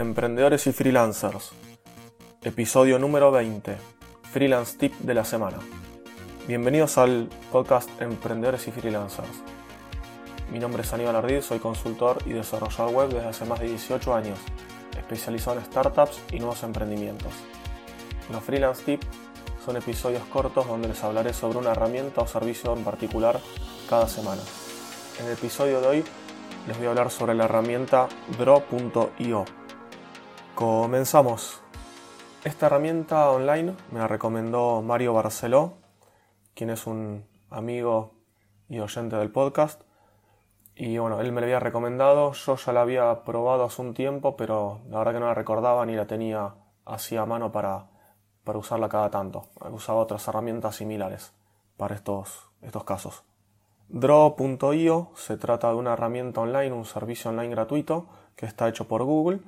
Emprendedores y freelancers. Episodio número 20. Freelance Tip de la semana. Bienvenidos al podcast Emprendedores y freelancers. Mi nombre es Aníbal Ardid, soy consultor y desarrollador web desde hace más de 18 años, especializado en startups y nuevos emprendimientos. Los freelance tips son episodios cortos donde les hablaré sobre una herramienta o servicio en particular cada semana. En el episodio de hoy les voy a hablar sobre la herramienta Draw.io. Comenzamos. Esta herramienta online me la recomendó Mario Barceló, quien es un amigo y oyente del podcast. Y bueno, él me la había recomendado, yo ya la había probado hace un tiempo, pero la verdad que no la recordaba ni la tenía así a mano para, para usarla cada tanto. Usaba otras herramientas similares para estos, estos casos. Draw.io se trata de una herramienta online, un servicio online gratuito que está hecho por Google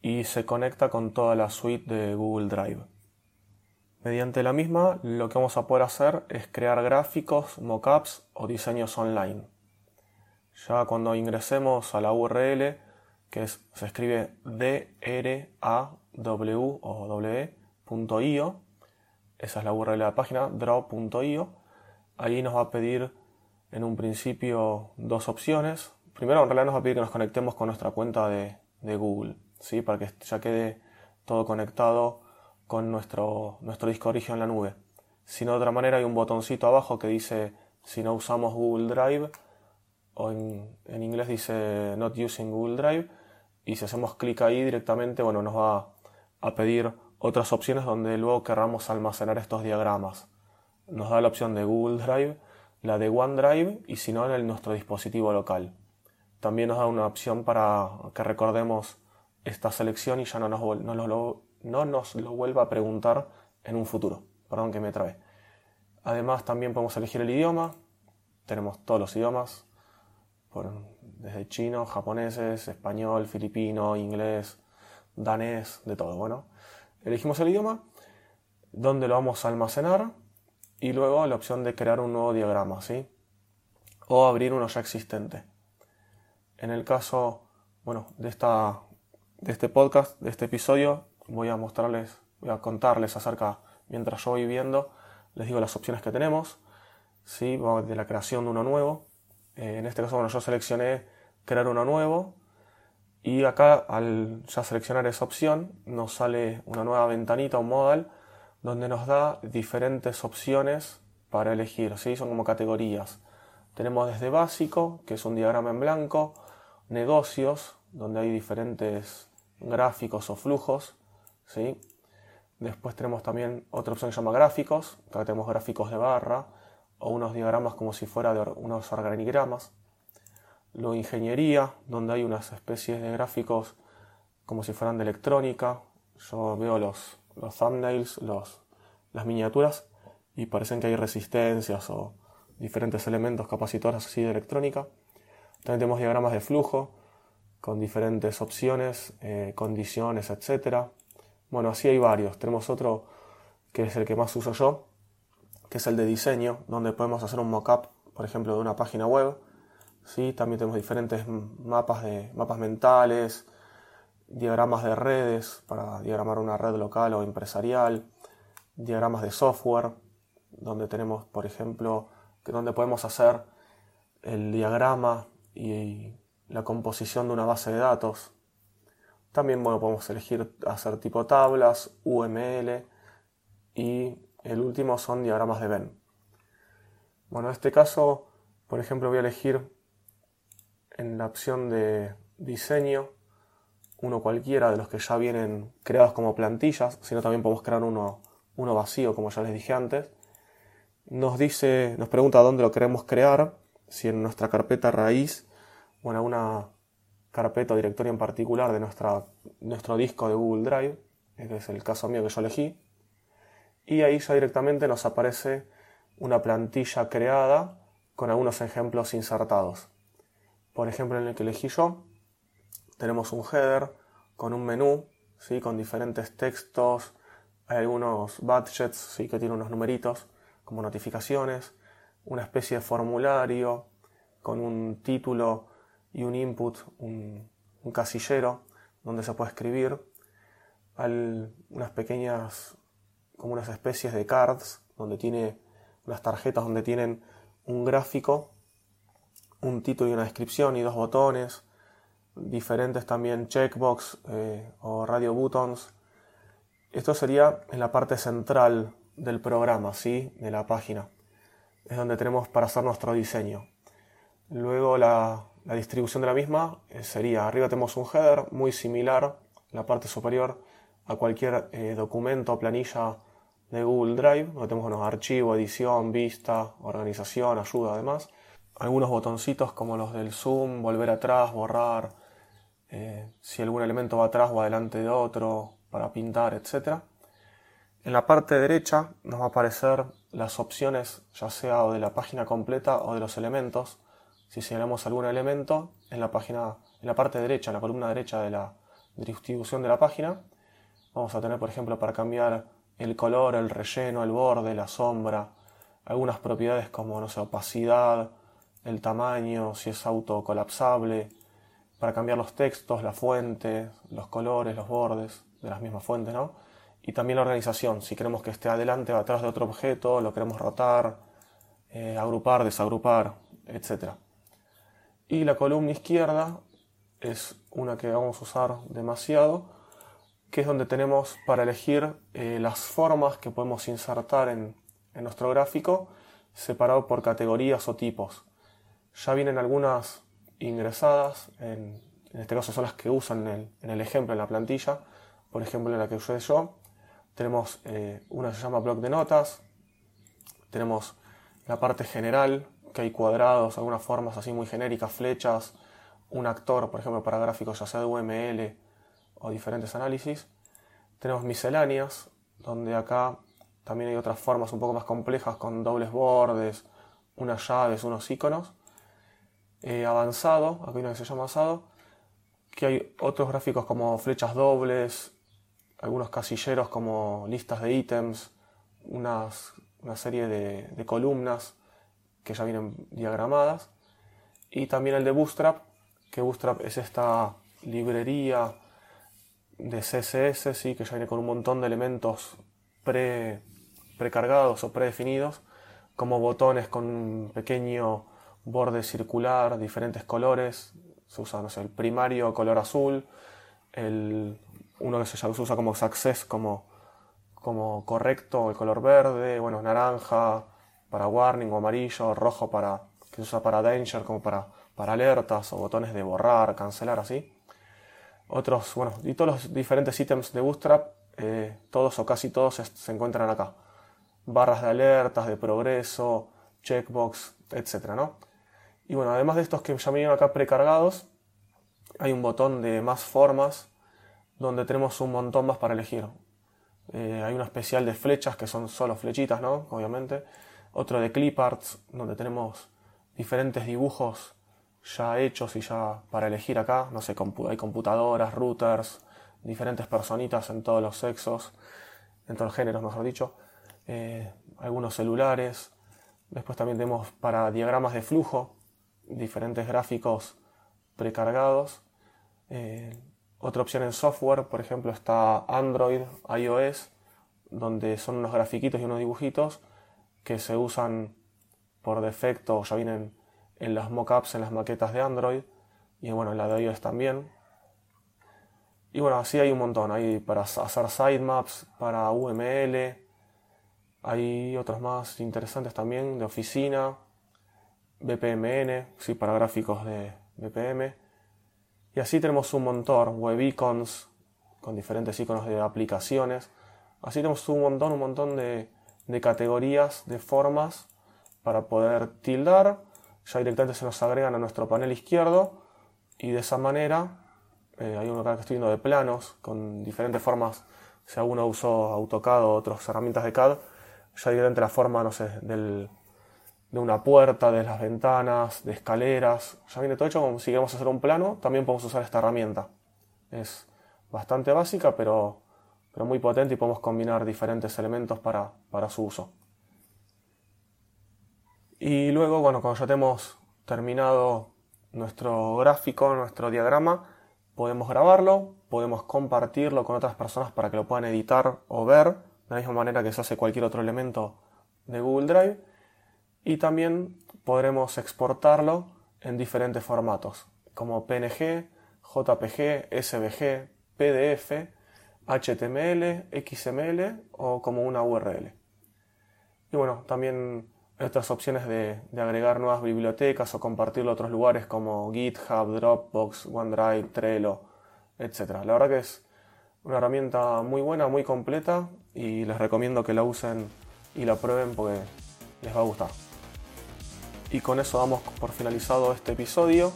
y se conecta con toda la suite de Google Drive. Mediante la misma, lo que vamos a poder hacer es crear gráficos, mockups o diseños online. Ya cuando ingresemos a la URL, que se escribe draw o w.io, esa es la URL de la página, draw.io, ahí nos va a pedir en un principio dos opciones. Primero, en realidad nos va a pedir que nos conectemos con nuestra cuenta de, Google, ¿sí? para que ya quede todo conectado con nuestro, nuestro disco origen en la nube. Si no, de otra manera, hay un botoncito abajo que dice si no usamos Google Drive, o en, en inglés dice Not using Google Drive, y si hacemos clic ahí directamente, bueno, nos va a pedir otras opciones donde luego querramos almacenar estos diagramas. Nos da la opción de Google Drive la de OneDrive y si no en nuestro dispositivo local. También nos da una opción para que recordemos esta selección y ya no nos, no lo, no nos lo vuelva a preguntar en un futuro. Perdón que me trae. Además también podemos elegir el idioma. Tenemos todos los idiomas, desde chino, japoneses, español, filipino, inglés, danés, de todo. Bueno, elegimos el idioma, dónde lo vamos a almacenar y luego la opción de crear un nuevo diagrama, ¿sí? O abrir uno ya existente. En el caso, bueno, de, esta, de este podcast, de este episodio, voy a mostrarles, voy a contarles acerca, mientras yo voy viendo, les digo las opciones que tenemos, ¿sí? De la creación de uno nuevo. Eh, en este caso, bueno, yo seleccioné crear uno nuevo y acá al ya seleccionar esa opción nos sale una nueva ventanita, un modal, donde nos da diferentes opciones para elegir, ¿sí? son como categorías. Tenemos desde básico, que es un diagrama en blanco, negocios, donde hay diferentes gráficos o flujos, ¿sí? Después tenemos también otra opción que se llama gráficos, acá tenemos gráficos de barra o unos diagramas como si fuera de unos organigramas. Luego ingeniería, donde hay unas especies de gráficos como si fueran de electrónica. Yo veo los, los thumbnails, los, las miniaturas, y parecen que hay resistencias o diferentes elementos capacitores así de electrónica. También tenemos diagramas de flujo con diferentes opciones, eh, condiciones, etc. Bueno, así hay varios. Tenemos otro que es el que más uso yo, que es el de diseño, donde podemos hacer un mockup, por ejemplo, de una página web. ¿sí? También tenemos diferentes mapas, de, mapas mentales, diagramas de redes para diagramar una red local o empresarial, diagramas de software, donde tenemos, por ejemplo, donde podemos hacer el diagrama y la composición de una base de datos. También bueno, podemos elegir hacer tipo tablas, UML y el último son diagramas de Venn. Bueno, en este caso, por ejemplo, voy a elegir en la opción de diseño uno cualquiera de los que ya vienen creados como plantillas, sino también podemos crear uno, uno vacío, como ya les dije antes. Nos dice, nos pregunta dónde lo queremos crear, si en nuestra carpeta raíz o en alguna carpeta o directorio en particular de nuestra, nuestro disco de Google Drive, este es el caso mío que yo elegí. Y ahí ya directamente nos aparece una plantilla creada con algunos ejemplos insertados. Por ejemplo, en el que elegí yo, tenemos un header con un menú, ¿sí? con diferentes textos, hay algunos budgets ¿sí? que tienen unos numeritos como notificaciones, una especie de formulario con un título y un input, un, casillero, donde se puede escribir, unas pequeñas, como unas especies de cards, donde tiene unas tarjetas donde tienen un gráfico, un título y una descripción y dos botones, diferentes también checkbox eh, o radio buttons. Esto sería en la parte central del programa, ¿sí? de la página. Es donde tenemos para hacer nuestro diseño. Luego la, distribución de la misma eh, sería, arriba tenemos un header muy similar, la parte superior, a cualquier eh, documento o planilla de Google Drive, donde tenemos unos archivos, edición, vista, organización, ayuda además. Algunos botoncitos como los del zoom, volver atrás, borrar, eh, si algún elemento va atrás o adelante de otro, para pintar, etc. En la parte derecha nos va a aparecer las opciones, ya sea de la página completa o de los elementos. Si señalamos algún elemento en la página, en la parte derecha, en la columna derecha de la distribución de la página, vamos a tener, por ejemplo, para cambiar el color, el relleno, el borde, la sombra, algunas propiedades como, no sé, opacidad, el tamaño, si es autocolapsable, para cambiar los textos, la fuente, los colores, los bordes de las mismas fuentes, ¿no? Y también la organización, si queremos que esté adelante o atrás de otro objeto, lo queremos rotar, eh, agrupar, desagrupar, etc. Y la columna izquierda es una que vamos a usar demasiado, que es donde tenemos para elegir eh, las formas que podemos insertar en, en nuestro gráfico separado por categorías o tipos. Ya vienen algunas ingresadas, en, este caso son las que usan en el, ejemplo, en la plantilla, por ejemplo en la que usé yo, tenemos eh, una que se llama bloc de notas, tenemos la parte general, hay cuadrados, algunas formas así muy genéricas, flechas, un actor, por ejemplo, para gráficos ya sea de UML o diferentes análisis. Tenemos misceláneas, donde acá también hay otras formas un poco más complejas con dobles bordes, unas llaves, unos iconos. Eh, avanzado, aquí una que se llama avanzado, que hay otros gráficos como flechas dobles, algunos casilleros como listas de ítems, una serie de, columnas que ya vienen diagramadas, y también el de Bootstrap, que Bootstrap es esta librería de CSS, ¿sí? que ya viene con un montón de elementos pre, precargados o predefinidos, como botones con un pequeño borde circular, diferentes colores. Se usa, no sé, el primario color azul, el, uno que se usa como success, como, como correcto, el color verde, bueno, naranja para warning o amarillo, rojo para, que se usa para danger, como para, para alertas o botones de borrar, cancelar, así. Otros, bueno, y todos los diferentes ítems de Bootstrap, eh, todos o casi todos se, encuentran acá. Barras de alertas, de progreso, checkbox, etcétera, ¿no? Y bueno, además de estos que ya me vienen acá precargados, hay un botón de más formas donde tenemos un montón más para elegir. Eh, hay uno especial de flechas que son solo flechitas, ¿no? Obviamente. Otro de cliparts donde tenemos diferentes dibujos ya hechos y ya para elegir acá. No sé, hay computadoras, routers, diferentes personitas en todos los sexos, en todos los géneros, mejor dicho. Eh, algunos celulares. Después también tenemos para diagramas de flujo, diferentes gráficos precargados. Eh, otra opción en software, por ejemplo, está Android, iOS, donde son unos grafiquitos y unos dibujitos que se usan por defecto, ya vienen en las mockups, en las maquetas de Android, y bueno, en la de iOS también. Y bueno, así hay un montón, hay para hacer sitemaps, para UML, hay otros más interesantes también de oficina, BPMN, sí, para gráficos de BPM. Y así tenemos un montón, web icons, con diferentes iconos de aplicaciones. Así tenemos un montón, un montón de, categorías, de formas para poder tildar. Ya directamente se nos agregan a nuestro panel izquierdo y de esa manera eh, hay uno acá que estoy viendo de planos con diferentes formas. Si alguno usó AutoCAD o otras herramientas de CAD, ya directamente la forma, no sé, del, de una puerta, de las ventanas, de escaleras. Ya viene todo hecho si queremos hacer un plano, también podemos usar esta herramienta. Es bastante básica, pero, pero muy potente y podemos combinar diferentes elementos para, para su uso. Y luego, bueno, cuando ya tenemos terminado nuestro gráfico, nuestro diagrama, podemos grabarlo, podemos compartirlo con otras personas para que lo puedan editar o ver, de la misma manera que se hace cualquier otro elemento de Google Drive. Y también podremos exportarlo en diferentes formatos, como PNG, JPG, SVG, PDF, HTML, XML o como una URL. Y bueno, también otras opciones de, agregar nuevas bibliotecas o compartirlo a otros lugares como GitHub, Dropbox, OneDrive, Trello, etc. La verdad que es una herramienta muy buena, muy completa y les recomiendo que la usen y la prueben porque les va a gustar. Y con eso damos por finalizado este episodio.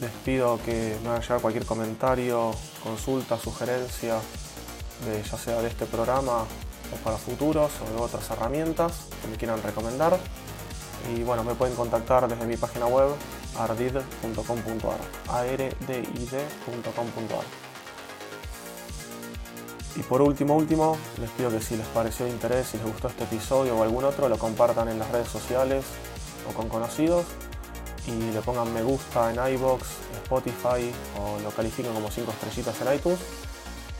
Les pido que me hagan llegar cualquier comentario, consulta, sugerencia, ya sea de este programa o para futuros o de otras herramientas que me quieran recomendar. Y bueno, me pueden contactar desde mi página web ardid.com.ar ardid.com.ar Y por último, último, les pido que si les pareció de interés, si les gustó este episodio o algún otro, lo compartan en las redes sociales o con conocidos y le pongan me gusta en iBox, Spotify o lo califiquen como 5 estrellitas en iTunes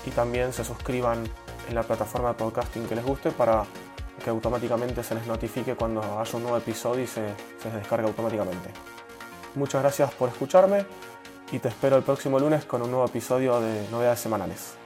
y también se suscriban en la plataforma de podcasting que les guste para que automáticamente se les notifique cuando haya un nuevo episodio y se, se descargue automáticamente. Muchas gracias por escucharme y te espero el próximo lunes con un nuevo episodio de Novedades Semanales.